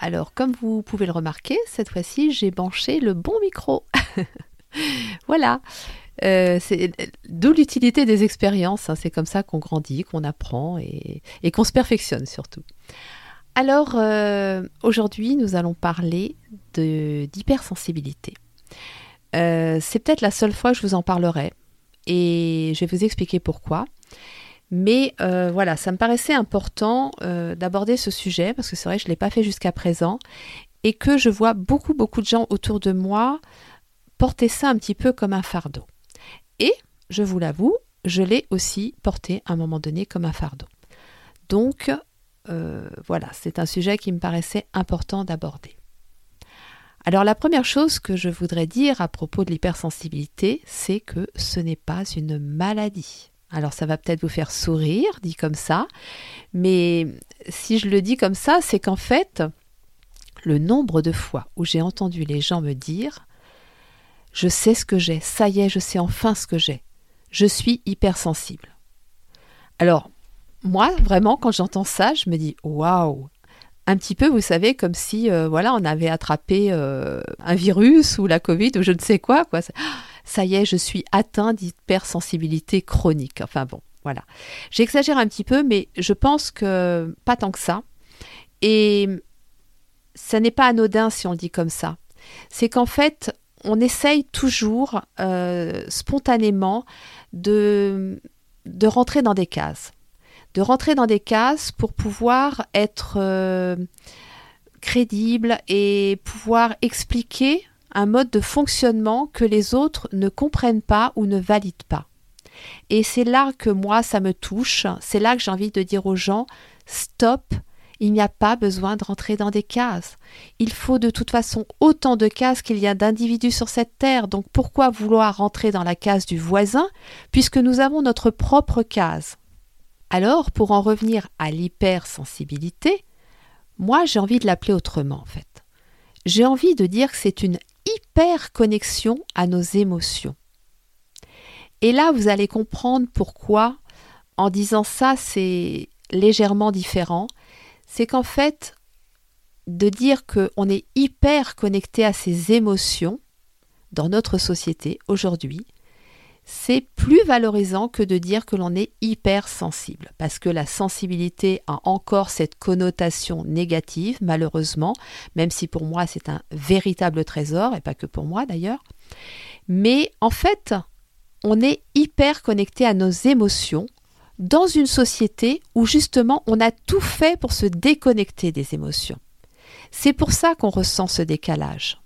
Alors, comme vous pouvez le remarquer, cette fois-ci, j'ai branché le bon micro. voilà. Euh, c'est d'où l'utilité des expériences. Hein. C'est comme ça qu'on grandit, qu'on apprend et, qu'on se perfectionne surtout. Alors, euh, aujourd'hui, nous allons parler d'hypersensibilité. Euh, c'est peut-être la seule fois que je vous en parlerai et je vais vous expliquer pourquoi. Mais euh, voilà, ça me paraissait important euh, d'aborder ce sujet parce que c'est vrai je ne l'ai pas fait jusqu'à présent et que je vois beaucoup, beaucoup de gens autour de moi porter ça un petit peu comme un fardeau. Et, je vous l'avoue, je l'ai aussi porté à un moment donné comme un fardeau. Donc, euh, voilà, c'est un sujet qui me paraissait important d'aborder. Alors la première chose que je voudrais dire à propos de l'hypersensibilité, c'est que ce n'est pas une maladie. Alors ça va peut-être vous faire sourire, dit comme ça, mais si je le dis comme ça, c'est qu'en fait, le nombre de fois où j'ai entendu les gens me dire Je sais ce que j'ai, ça y est, je sais enfin ce que j'ai, je suis hypersensible. Alors, moi, vraiment, quand j'entends ça, je me dis Waouh un petit peu, vous savez, comme si euh, voilà, on avait attrapé euh, un virus ou la Covid ou je ne sais quoi. quoi ça y est, je suis atteint d'hypersensibilité chronique. Enfin bon, voilà. J'exagère un petit peu, mais je pense que pas tant que ça. Et ça n'est pas anodin si on le dit comme ça. C'est qu'en fait, on essaye toujours euh, spontanément de, de rentrer dans des cases. De rentrer dans des cases pour pouvoir être euh, crédible et pouvoir expliquer un mode de fonctionnement que les autres ne comprennent pas ou ne valident pas. Et c'est là que moi, ça me touche, c'est là que j'ai envie de dire aux gens, stop, il n'y a pas besoin de rentrer dans des cases. Il faut de toute façon autant de cases qu'il y a d'individus sur cette terre, donc pourquoi vouloir rentrer dans la case du voisin, puisque nous avons notre propre case? Alors, pour en revenir à l'hypersensibilité, moi j'ai envie de l'appeler autrement en fait. J'ai envie de dire que c'est une hyper connexion à nos émotions. Et là, vous allez comprendre pourquoi, en disant ça, c'est légèrement différent. C'est qu'en fait, de dire qu'on est hyper connecté à ses émotions dans notre société aujourd'hui, c'est plus valorisant que de dire que l'on est hypersensible, parce que la sensibilité a encore cette connotation négative, malheureusement, même si pour moi c'est un véritable trésor, et pas que pour moi d'ailleurs. Mais en fait, on est hyper connecté à nos émotions dans une société où justement on a tout fait pour se déconnecter des émotions. C'est pour ça qu'on ressent ce décalage.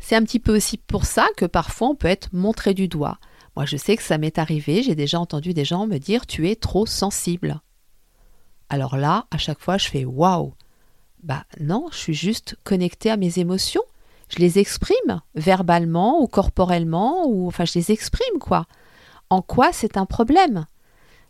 C'est un petit peu aussi pour ça que parfois on peut être montré du doigt, moi, je sais que ça m'est arrivé, j'ai déjà entendu des gens me dire Tu es trop sensible. Alors là, à chaque fois, je fais Waouh Bah non, je suis juste connectée à mes émotions. Je les exprime verbalement ou corporellement, ou enfin, je les exprime quoi. En quoi c'est un problème?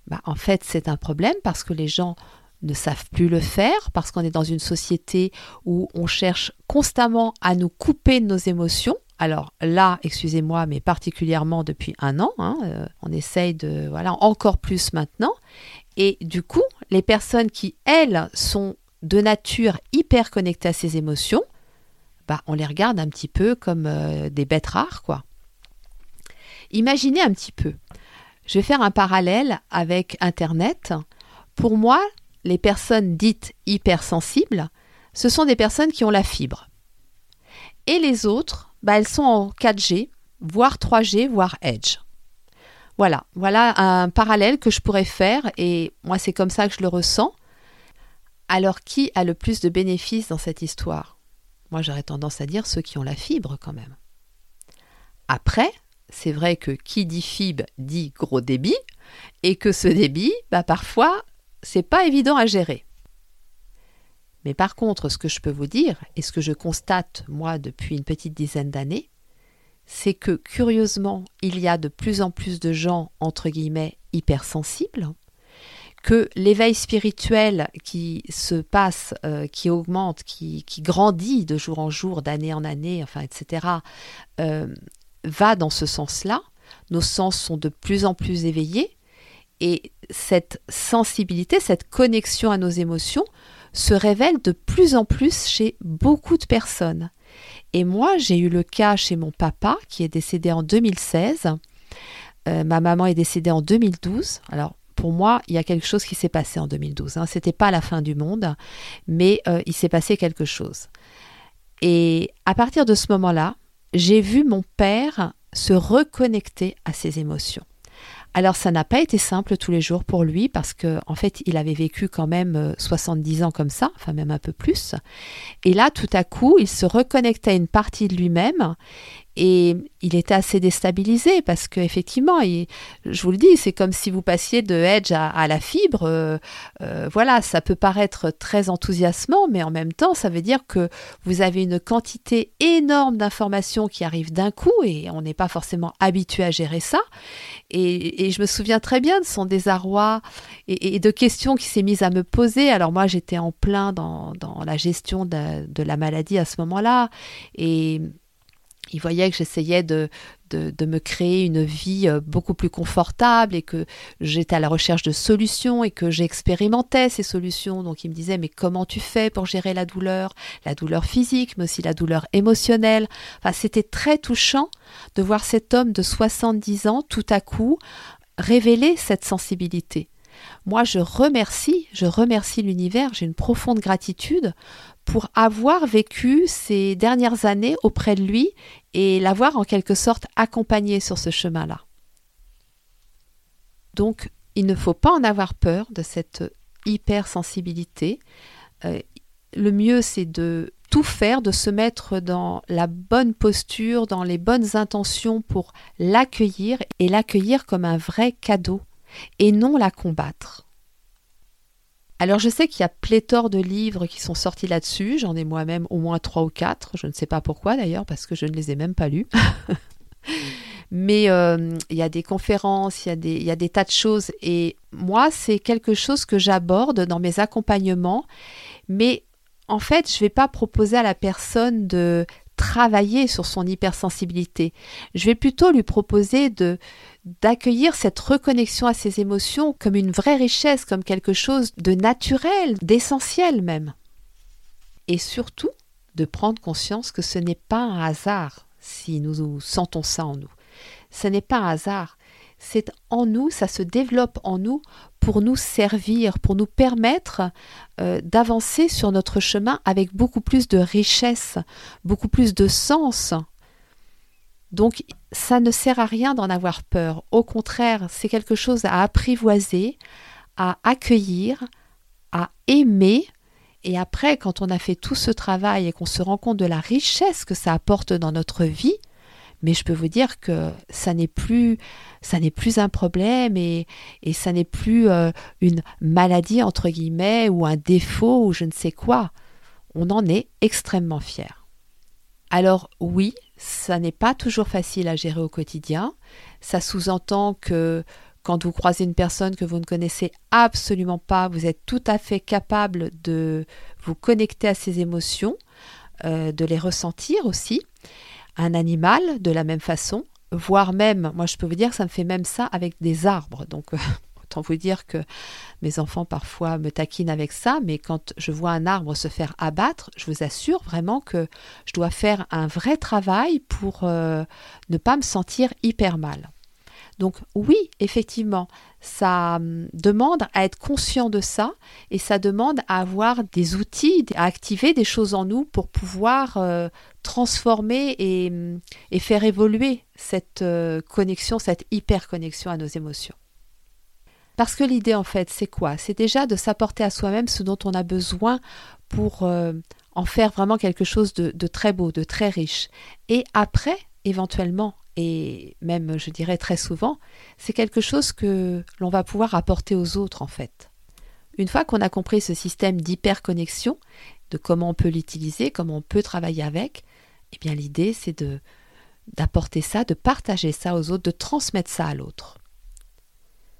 Bah, En fait, c'est un problème parce que les gens ne savent plus le faire, parce qu'on est dans une société où on cherche constamment à nous couper de nos émotions alors là, excusez-moi, mais particulièrement depuis un an, hein, euh, on essaye de, voilà, encore plus maintenant. Et du coup, les personnes qui, elles, sont de nature hyper connectées à ces émotions, bah, on les regarde un petit peu comme euh, des bêtes rares, quoi. Imaginez un petit peu. Je vais faire un parallèle avec Internet. Pour moi, les personnes dites hypersensibles, ce sont des personnes qui ont la fibre. Et les autres, bah, elles sont en 4G, voire 3G, voire Edge. Voilà, voilà un parallèle que je pourrais faire et moi c'est comme ça que je le ressens. Alors qui a le plus de bénéfices dans cette histoire? Moi j'aurais tendance à dire ceux qui ont la fibre quand même. Après, c'est vrai que qui dit fibre dit gros débit et que ce débit, bah parfois, c'est pas évident à gérer. Mais par contre, ce que je peux vous dire, et ce que je constate moi depuis une petite dizaine d'années, c'est que curieusement, il y a de plus en plus de gens, entre guillemets, hypersensibles, que l'éveil spirituel qui se passe, euh, qui augmente, qui, grandit de jour en jour, d'année en année, enfin, etc., euh, va dans ce sens-là. Nos sens sont de plus en plus éveillés et cette sensibilité, cette connexion à nos émotions se révèle de plus en plus chez beaucoup de personnes. Et moi, j'ai eu le cas chez mon papa qui est décédé en 2016. Euh, ma maman est décédée en 2012. Alors, pour moi, il y a quelque chose qui s'est passé en 2012. Hein. Ce n'était pas la fin du monde, mais euh, il s'est passé quelque chose. Et à partir de ce moment-là, j'ai vu mon père se reconnecter à ses émotions. Alors ça n'a pas été simple tous les jours pour lui parce que en fait il avait vécu quand même 70 euh, ans comme ça, enfin même un peu plus. Et là tout à coup il se reconnectait à une partie de lui-même et il était assez déstabilisé parce que effectivement, je vous le dis, c'est comme si vous passiez de Edge à, la fibre. Euh, euh, voilà, ça peut paraître très enthousiasmant, mais en même temps, ça veut dire que vous avez une quantité énorme d'informations qui arrivent d'un coup et on n'est pas forcément habitué à gérer ça. Et, je me souviens très bien de son désarroi et, de questions qui s'est mise à me poser. Alors moi, j'étais en plein dans, la gestion de, de la maladie à ce moment-là et il voyait que j'essayais de, de, me créer une vie euh, beaucoup plus confortable et que j'étais à la recherche de solutions et que j'expérimentais ces solutions. Donc il me disait mais comment tu fais pour gérer la douleur, la douleur physique, mais aussi la douleur émotionnelle. Enfin, c'était très touchant de voir cet homme de 70 ans tout à coup révéler cette sensibilité. Moi, je remercie, je remercie l'univers, j'ai une profonde gratitude pour avoir vécu ces dernières années auprès de lui et l'avoir en quelque sorte accompagné sur ce chemin-là. Donc, il ne faut pas en avoir peur de cette hypersensibilité. Euh, le mieux, c'est de tout faire, de se mettre dans la bonne posture, dans les bonnes intentions pour l'accueillir et l'accueillir comme un vrai cadeau et non la combattre. Alors je sais qu'il y a pléthore de livres qui sont sortis là-dessus, j'en ai moi-même au moins trois ou quatre, je ne sais pas pourquoi d'ailleurs, parce que je ne les ai même pas lus. Mais euh, il y a des conférences, il y, a des, il y a des tas de choses, et moi c'est quelque chose que j'aborde dans mes accompagnements, mais en fait je ne vais pas proposer à la personne de travailler sur son hypersensibilité. Je vais plutôt lui proposer de d'accueillir cette reconnexion à ses émotions comme une vraie richesse, comme quelque chose de naturel, d'essentiel même. Et surtout, de prendre conscience que ce n'est pas un hasard si nous sentons ça en nous. Ce n'est pas un hasard, c'est en nous, ça se développe en nous pour nous servir, pour nous permettre euh, d'avancer sur notre chemin avec beaucoup plus de richesse, beaucoup plus de sens. Donc ça ne sert à rien d'en avoir peur. Au contraire, c'est quelque chose à apprivoiser, à accueillir, à aimer. Et après, quand on a fait tout ce travail et qu'on se rend compte de la richesse que ça apporte dans notre vie, mais je peux vous dire que ça n'est plus un problème et, et ça n'est plus euh, une maladie entre guillemets ou un défaut ou je ne sais quoi. On en est extrêmement fier. Alors oui, ça n'est pas toujours facile à gérer au quotidien. Ça sous-entend que quand vous croisez une personne que vous ne connaissez absolument pas, vous êtes tout à fait capable de vous connecter à ses émotions, euh, de les ressentir aussi un animal de la même façon, voire même, moi je peux vous dire ça me fait même ça avec des arbres. Donc autant vous dire que mes enfants parfois me taquinent avec ça, mais quand je vois un arbre se faire abattre, je vous assure vraiment que je dois faire un vrai travail pour euh, ne pas me sentir hyper mal. Donc oui, effectivement, ça hum, demande à être conscient de ça et ça demande à avoir des outils, à activer des choses en nous pour pouvoir euh, transformer hum, et, faire évoluer cette euh, connexion, cette hyper-connexion à nos émotions. Parce que l'idée en fait, c'est quoi? C'est déjà de s'apporter à soi-même ce dont on a besoin pour euh, en faire vraiment quelque chose de très beau, de très riche. Et après, éventuellement, et même je dirais très souvent, c'est quelque chose que l'on va pouvoir apporter aux autres en fait. Une fois qu'on a compris ce système d'hyperconnexion, de comment on peut l'utiliser, comment on peut travailler avec, eh bien l'idée c'est de d'apporter ça, de partager ça aux autres, de transmettre ça à l'autre.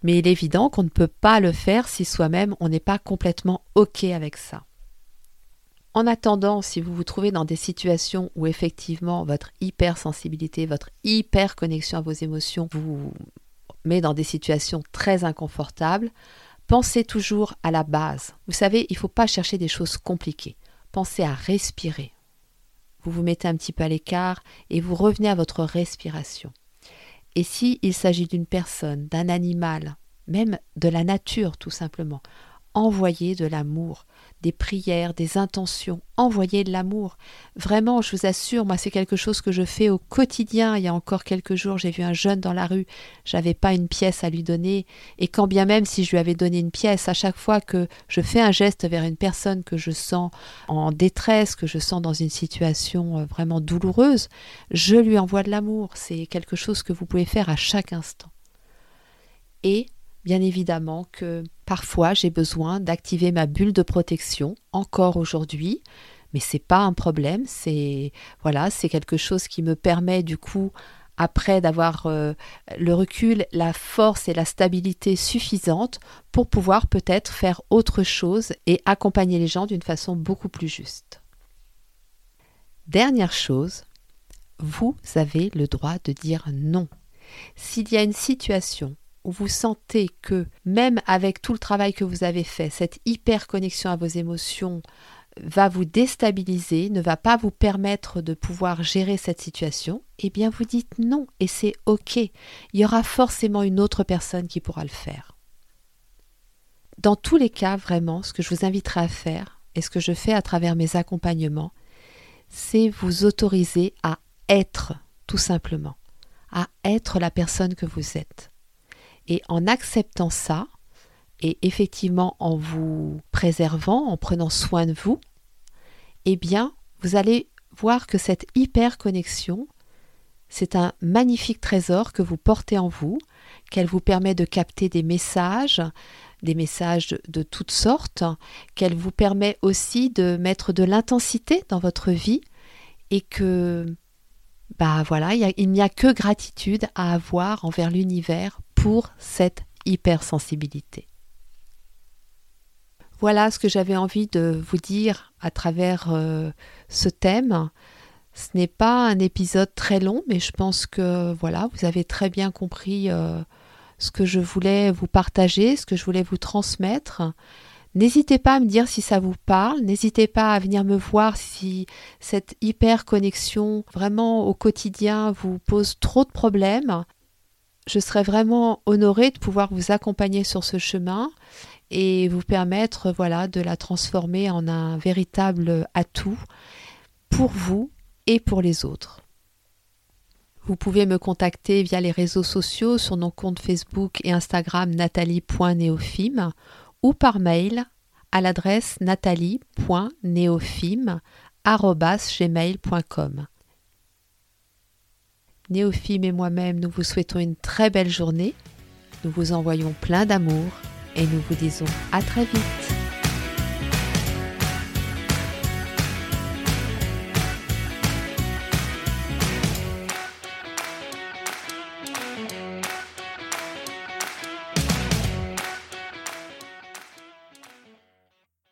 Mais il est évident qu'on ne peut pas le faire si soi-même on n'est pas complètement OK avec ça. En attendant, si vous vous trouvez dans des situations où effectivement votre hypersensibilité, votre hyper connexion à vos émotions vous met dans des situations très inconfortables, pensez toujours à la base. Vous savez, il ne faut pas chercher des choses compliquées. Pensez à respirer. Vous vous mettez un petit peu à l'écart et vous revenez à votre respiration. Et s'il il s'agit d'une personne, d'un animal, même de la nature tout simplement, envoyez de l'amour, des prières, des intentions, envoyez de l'amour. Vraiment, je vous assure, moi c'est quelque chose que je fais au quotidien. Il y a encore quelques jours, j'ai vu un jeune dans la rue, j'avais pas une pièce à lui donner, et quand bien même si je lui avais donné une pièce, à chaque fois que je fais un geste vers une personne que je sens en détresse, que je sens dans une situation euh, vraiment douloureuse, je lui envoie de l'amour. C'est quelque chose que vous pouvez faire à chaque instant. Et bien évidemment que parfois j'ai besoin d'activer ma bulle de protection encore aujourd'hui, mais c'est pas un problème, c'est voilà, c'est quelque chose qui me permet du coup après d'avoir euh, le recul, la force et la stabilité suffisante pour pouvoir peut-être faire autre chose et accompagner les gens d'une façon beaucoup plus juste. Dernière chose, vous avez le droit de dire non. S'il y a une situation vous sentez que même avec tout le travail que vous avez fait, cette hyper connexion à vos émotions va vous déstabiliser, ne va pas vous permettre de pouvoir gérer cette situation, eh bien vous dites non et c'est OK. Il y aura forcément une autre personne qui pourra le faire. Dans tous les cas, vraiment, ce que je vous inviterai à faire, et ce que je fais à travers mes accompagnements, c'est vous autoriser à être, tout simplement, à être la personne que vous êtes. Et en acceptant ça, et effectivement en vous préservant, en prenant soin de vous, eh bien, vous allez voir que cette hyper connexion, c'est un magnifique trésor que vous portez en vous, qu'elle vous permet de capter des messages, des messages de, toutes sortes, qu'elle vous permet aussi de mettre de l'intensité dans votre vie et que bah voilà, il n'y a, que gratitude à avoir envers l'univers pour cette hypersensibilité. Voilà ce que j'avais envie de vous dire à travers euh, ce thème. Ce n'est pas un épisode très long, mais je pense que voilà, vous avez très bien compris euh, ce que je voulais vous partager, ce que je voulais vous transmettre. N'hésitez pas à me dire si ça vous parle, n'hésitez pas à venir me voir si cette hyper connexion vraiment au quotidien vous pose trop de problèmes je serais vraiment honorée de pouvoir vous accompagner sur ce chemin et vous permettre voilà de la transformer en un véritable atout pour vous et pour les autres. Vous pouvez me contacter via les réseaux sociaux sur nos comptes Facebook et Instagram nathalie.neofim ou par mail à l'adresse nathalie.neofim.gmail.com. Néophime et moi-même, nous vous souhaitons une très belle journée. Nous vous envoyons plein d'amour et nous vous disons à très vite.